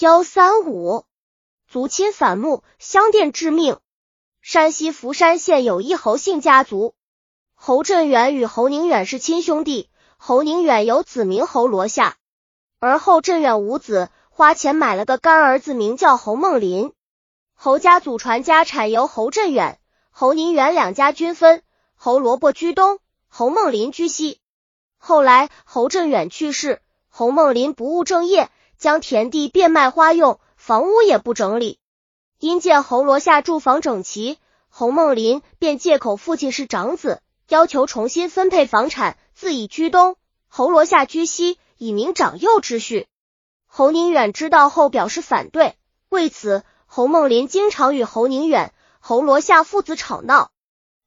幺三五，族亲反目，相店致命。山西福山县有一侯姓家族，侯振远与侯宁远是亲兄弟。侯宁远有子名侯罗夏，而后振远无子，花钱买了个干儿子，名叫侯梦林。侯家祖传家产由侯振远、侯宁远两家均分，侯萝卜居东，侯梦林居西。后来侯振远去世，侯梦林不务正业。将田地变卖花用，房屋也不整理。因见侯罗夏住房整齐，侯梦林便借口父亲是长子，要求重新分配房产，自己居东，侯罗夏居西，以明长幼之序。侯宁远知道后表示反对，为此侯梦林经常与侯宁远、侯罗夏父子吵闹。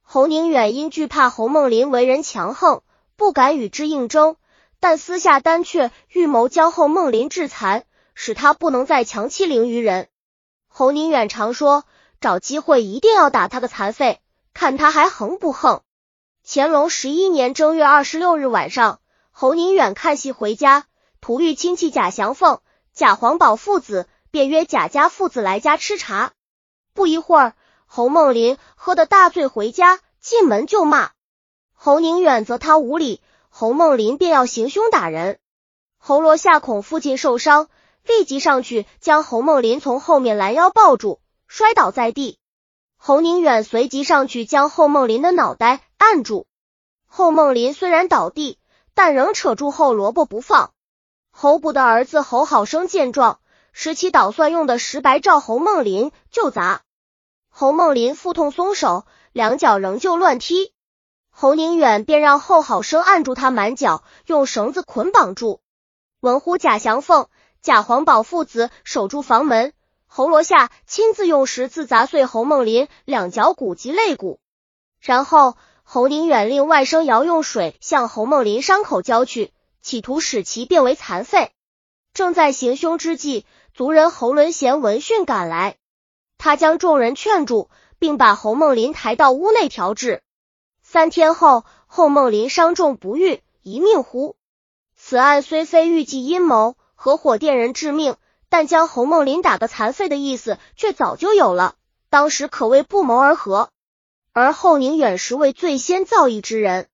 侯宁远因惧怕侯梦林为人强横，不敢与之应争。但私下丹却预谋将后孟林致残，使他不能再强欺凌于人。侯宁远常说，找机会一定要打他个残废，看他还横不横。乾隆十一年正月二十六日晚上，侯宁远看戏回家，途遇亲戚贾祥凤、贾黄宝父子，便约贾家父子来家吃茶。不一会儿，侯梦林喝得大醉回家，进门就骂侯宁远，则他无礼。侯梦林便要行凶打人，侯罗夏恐父亲受伤，立即上去将侯梦林从后面拦腰抱住，摔倒在地。侯宁远随即上去将侯梦林的脑袋按住。侯梦林虽然倒地，但仍扯住侯萝卜不放。侯补的儿子侯好生见状，拾起捣蒜用的石白照侯梦林就砸。侯梦林腹痛松手，两脚仍旧乱踢。侯宁远便让后好生按住他满脚，用绳子捆绑住。文呼贾祥凤、贾黄宝父子守住房门。侯罗夏亲自用石子砸碎侯梦林两脚骨及肋骨。然后侯宁远令外甥姚用水向侯梦林伤口浇去，企图使其变为残废。正在行凶之际，族人侯伦贤闻讯赶来，他将众人劝住，并把侯梦林抬到屋内调治。三天后，后梦林伤重不愈，一命呼。此案虽非预计阴谋，合伙电人致命，但将侯梦林打个残废的意思却早就有了，当时可谓不谋而合。而后宁远实为最先造诣之人，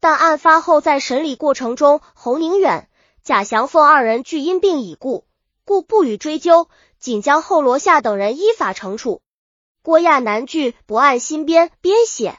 但案发后在审理过程中，侯宁远、贾祥凤二人俱因病已故，故不予追究，仅将后罗夏等人依法惩处。郭亚南据不按新编编写。